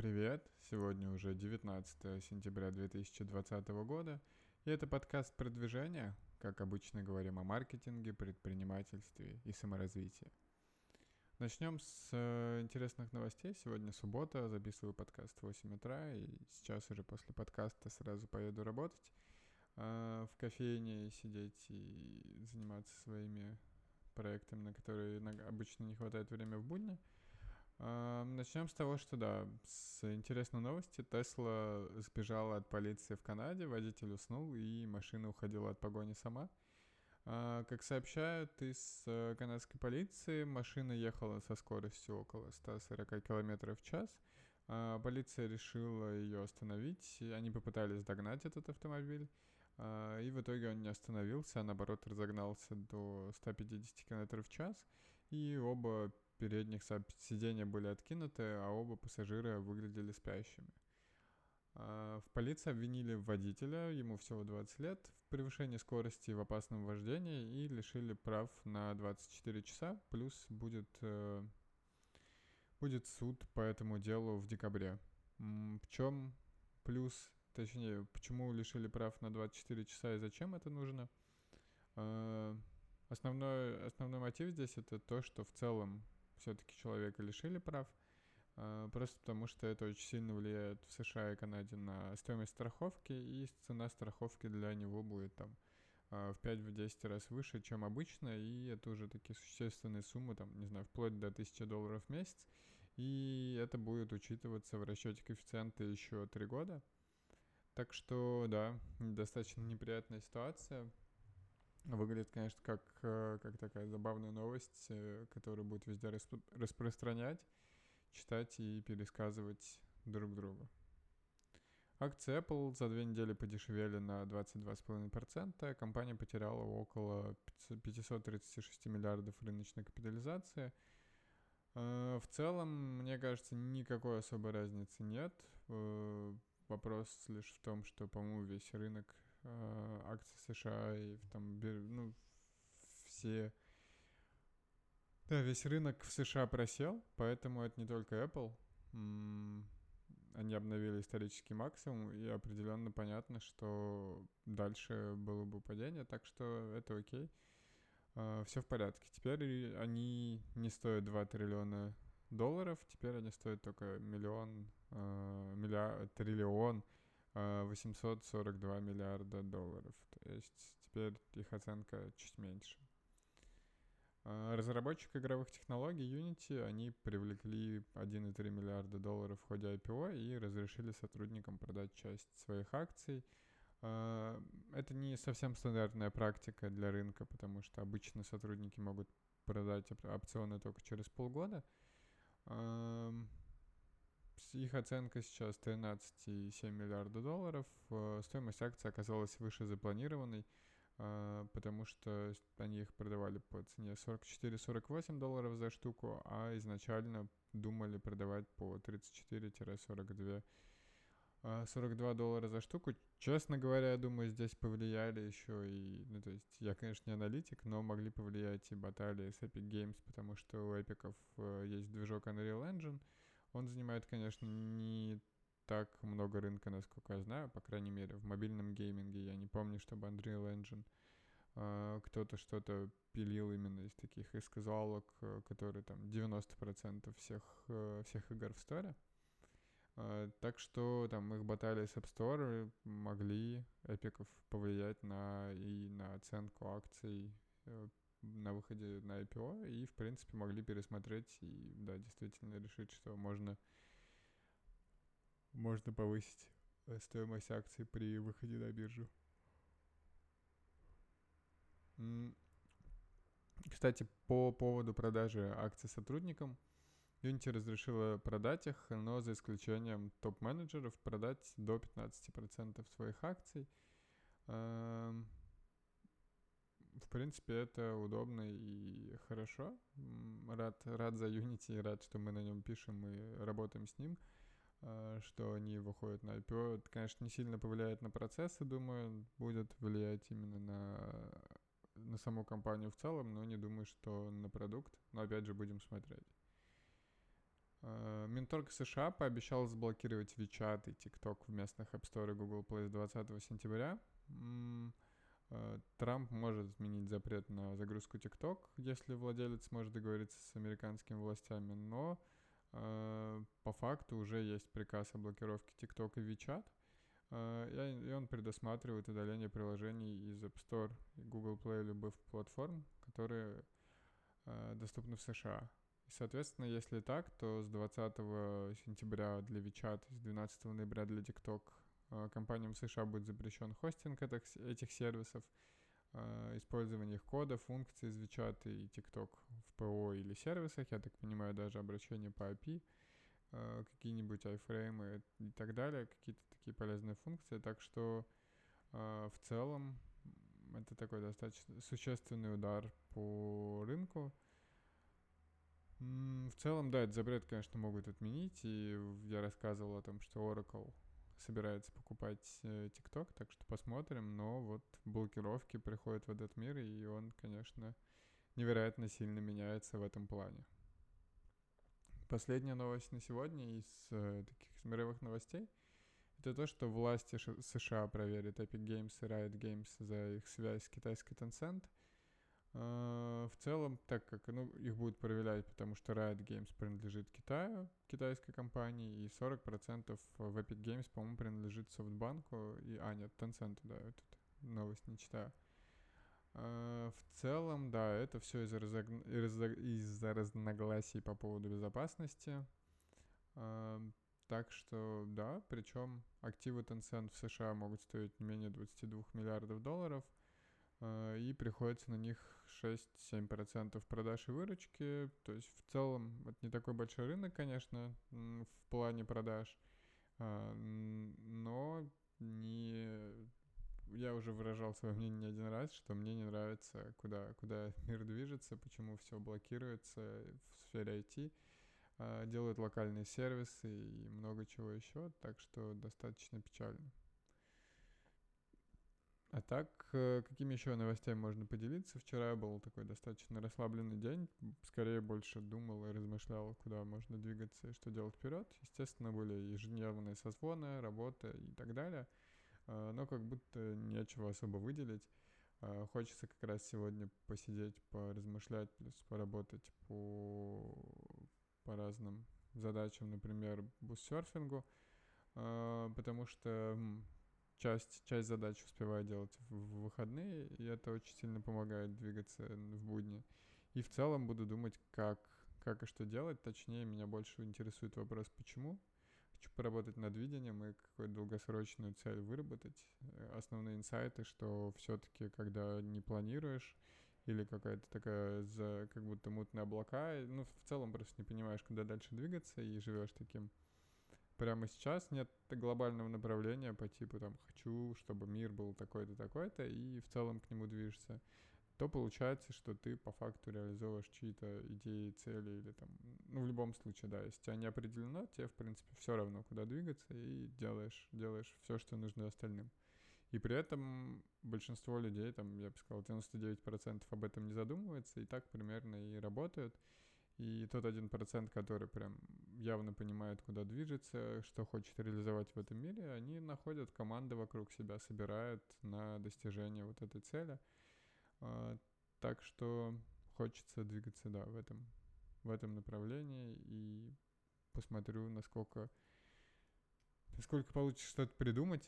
привет! Сегодня уже 19 сентября 2020 года, и это подкаст продвижения, как обычно говорим о маркетинге, предпринимательстве и саморазвитии. Начнем с э, интересных новостей. Сегодня суббота, записываю подкаст в 8 утра, и сейчас уже после подкаста сразу поеду работать э, в кофейне, сидеть и заниматься своими проектами, на которые обычно не хватает времени в будни. Начнем с того, что да, с интересной новости. Тесла сбежала от полиции в Канаде, водитель уснул, и машина уходила от погони сама. А, как сообщают из э, канадской полиции, машина ехала со скоростью около 140 км в час. А, полиция решила ее остановить, они попытались догнать этот автомобиль, а, и в итоге он не остановился, а наоборот разогнался до 150 км в час, и оба передних сиденья были откинуты, а оба пассажира выглядели спящими. А, в полиции обвинили водителя, ему всего 20 лет, в превышении скорости в опасном вождении и лишили прав на 24 часа, плюс будет, э, будет суд по этому делу в декабре. В чем плюс, точнее, почему лишили прав на 24 часа и зачем это нужно? А, основной, основной мотив здесь это то, что в целом все-таки человека лишили прав, а, просто потому что это очень сильно влияет в США и Канаде на стоимость страховки, и цена страховки для него будет там а, в 5-10 раз выше, чем обычно, и это уже такие существенные суммы, там, не знаю, вплоть до 1000 долларов в месяц, и это будет учитываться в расчете коэффициента еще 3 года. Так что, да, достаточно неприятная ситуация. Выглядит, конечно, как, э, как такая забавная новость, э, которую будет везде распро- распространять, читать и пересказывать друг другу. Акции Apple за две недели подешевели на 22,5%. Компания потеряла около 536 миллиардов рыночной капитализации. Э, в целом, мне кажется, никакой особой разницы нет. Вопрос лишь в том, что, по-моему, весь рынок э, акций США и там, ну, все... Да, весь рынок в США просел, поэтому это не только Apple. Они обновили исторический максимум, и определенно понятно, что дальше было бы падение, так что это окей. Uh, все в порядке. Теперь они не стоят 2 триллиона долларов, теперь они стоят только миллион, uh, миллиард, триллион 842 а, миллиарда долларов. То есть теперь их оценка чуть меньше. А, разработчик игровых технологий Unity, они привлекли 1,3 миллиарда долларов в ходе IPO и разрешили сотрудникам продать часть своих акций. А, это не совсем стандартная практика для рынка, потому что обычно сотрудники могут продать опционы только через полгода. Их оценка сейчас 13,7 миллиарда долларов. Э, стоимость акций оказалась выше запланированной, э, потому что они их продавали по цене 44-48 долларов за штуку, а изначально думали продавать по 34-42 42 э, доллара за штуку. Честно говоря, я думаю, здесь повлияли еще и... Ну, то есть, я, конечно, не аналитик, но могли повлиять и баталии с Epic Games, потому что у эпиков есть движок Unreal Engine, он занимает, конечно, не так много рынка, насколько я знаю, по крайней мере, в мобильном гейминге. Я не помню, чтобы Unreal Engine э, кто-то что-то пилил именно из таких из казуалок, э, которые там 90% всех, э, всех игр в сторе. Так что там их баталии с App Store могли эпиков повлиять на и на оценку акций на выходе на IPO и, в принципе, могли пересмотреть и, да, действительно решить, что можно, можно повысить э, стоимость акций при выходе на биржу. Кстати, по поводу продажи акций сотрудникам, Unity разрешила продать их, но за исключением топ-менеджеров продать до 15% своих акций. В принципе, это удобно и хорошо. Рад, рад за Unity, рад, что мы на нем пишем и работаем с ним, а, что они выходят на IPO. Это, конечно, не сильно повлияет на процессы, думаю, будет влиять именно на, на саму компанию в целом, но не думаю, что на продукт. Но опять же, будем смотреть. Э, Минторг США пообещал заблокировать WeChat и TikTok в местных App Store и Google Play с 20 сентября. Э, Трамп может изменить запрет на загрузку TikTok, если владелец сможет договориться с американскими властями, но э, по факту уже есть приказ о блокировке TikTok и WeChat, э, и он предусматривает удаление приложений из App Store, Google Play и любых платформ, которые э, доступны в США. И, соответственно, если так, то с 20 сентября для WeChat, с 12 ноября для TikTok Э, компаниям США будет запрещен хостинг этих, этих сервисов, э, использование их кода, функций из и TikTok в ПО или сервисах, я так понимаю, даже обращение по API, э, какие-нибудь iFrame и так далее, какие-то такие полезные функции. Так что в целом это такой достаточно существенный удар по рынку. В целом, да, этот запрет, конечно, могут отменить, и я рассказывал о том, что Oracle собирается покупать э, TikTok, так что посмотрим. Но вот блокировки приходят в этот мир, и он, конечно, невероятно сильно меняется в этом плане. Последняя новость на сегодня из э, таких мировых новостей это то, что власти США проверят Epic Games и Riot Games за их связь с китайской Tencent – в целом, так как ну, их будут проверять, потому что Riot Games принадлежит Китаю, китайской компании, и 40% в Epic Games, по-моему, принадлежит Софтбанку, и, а, нет, Tencent, да, этот новость не читаю. Uh, в целом, да, это все из-за, разог... из-за разногласий по поводу безопасности. Uh, так что, да, причем активы Tencent в США могут стоить не менее 22 миллиардов долларов, и приходится на них 6-7% продаж и выручки. То есть в целом это не такой большой рынок, конечно, в плане продаж. А, но не... Я уже выражал свое мнение не один раз, что мне не нравится, куда, куда мир движется, почему все блокируется в сфере IT. А, делают локальные сервисы и много чего еще, так что достаточно печально. А так, э, какими еще новостями можно поделиться? Вчера был такой достаточно расслабленный день. Скорее больше думал и размышлял, куда можно двигаться и что делать вперед. Естественно, были ежедневные созвоны, работа и так далее. А, но как будто нечего особо выделить. А, хочется как раз сегодня посидеть, поразмышлять, плюс поработать по, по разным задачам, например, буссерфингу, а, потому что часть, часть задач успеваю делать в выходные, и это очень сильно помогает двигаться в будни. И в целом буду думать, как, как и что делать. Точнее, меня больше интересует вопрос, почему. Хочу поработать над видением и какую-то долгосрочную цель выработать. Э, основные инсайты, что все-таки, когда не планируешь, или какая-то такая за как будто мутные облака, ну, в целом просто не понимаешь, куда дальше двигаться, и живешь таким прямо сейчас нет глобального направления по типу там хочу, чтобы мир был такой-то, такой-то, и в целом к нему движешься, то получается, что ты по факту реализовываешь чьи-то идеи, цели или там, ну, в любом случае, да, если тебя не определено, тебе, в принципе, все равно, куда двигаться, и делаешь, делаешь все, что нужно остальным. И при этом большинство людей, там, я бы сказал, 99% об этом не задумывается, и так примерно и работают. И тот один процент, который прям явно понимает, куда движется, что хочет реализовать в этом мире, они находят команды вокруг себя, собирают на достижение вот этой цели. А, так что хочется двигаться, да, в этом, в этом направлении и посмотрю, насколько, насколько получится что-то придумать,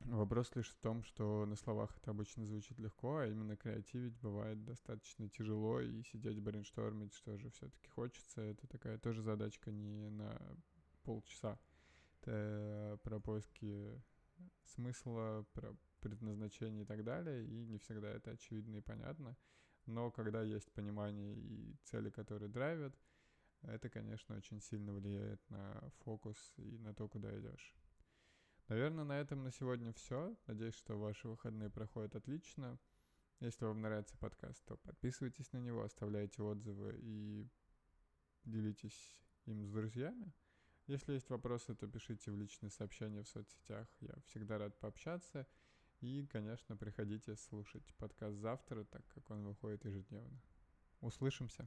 Вопрос лишь в том, что на словах это обычно звучит легко, а именно креативить бывает достаточно тяжело, и сидеть брейнштормить, что же все-таки хочется, это такая тоже задачка не на полчаса. Это про поиски смысла, про предназначение и так далее, и не всегда это очевидно и понятно. Но когда есть понимание и цели, которые драйвят, это, конечно, очень сильно влияет на фокус и на то, куда идешь. Наверное, на этом на сегодня все. Надеюсь, что ваши выходные проходят отлично. Если вам нравится подкаст, то подписывайтесь на него, оставляйте отзывы и делитесь им с друзьями. Если есть вопросы, то пишите в личные сообщения в соцсетях. Я всегда рад пообщаться. И, конечно, приходите слушать подкаст завтра, так как он выходит ежедневно. Услышимся!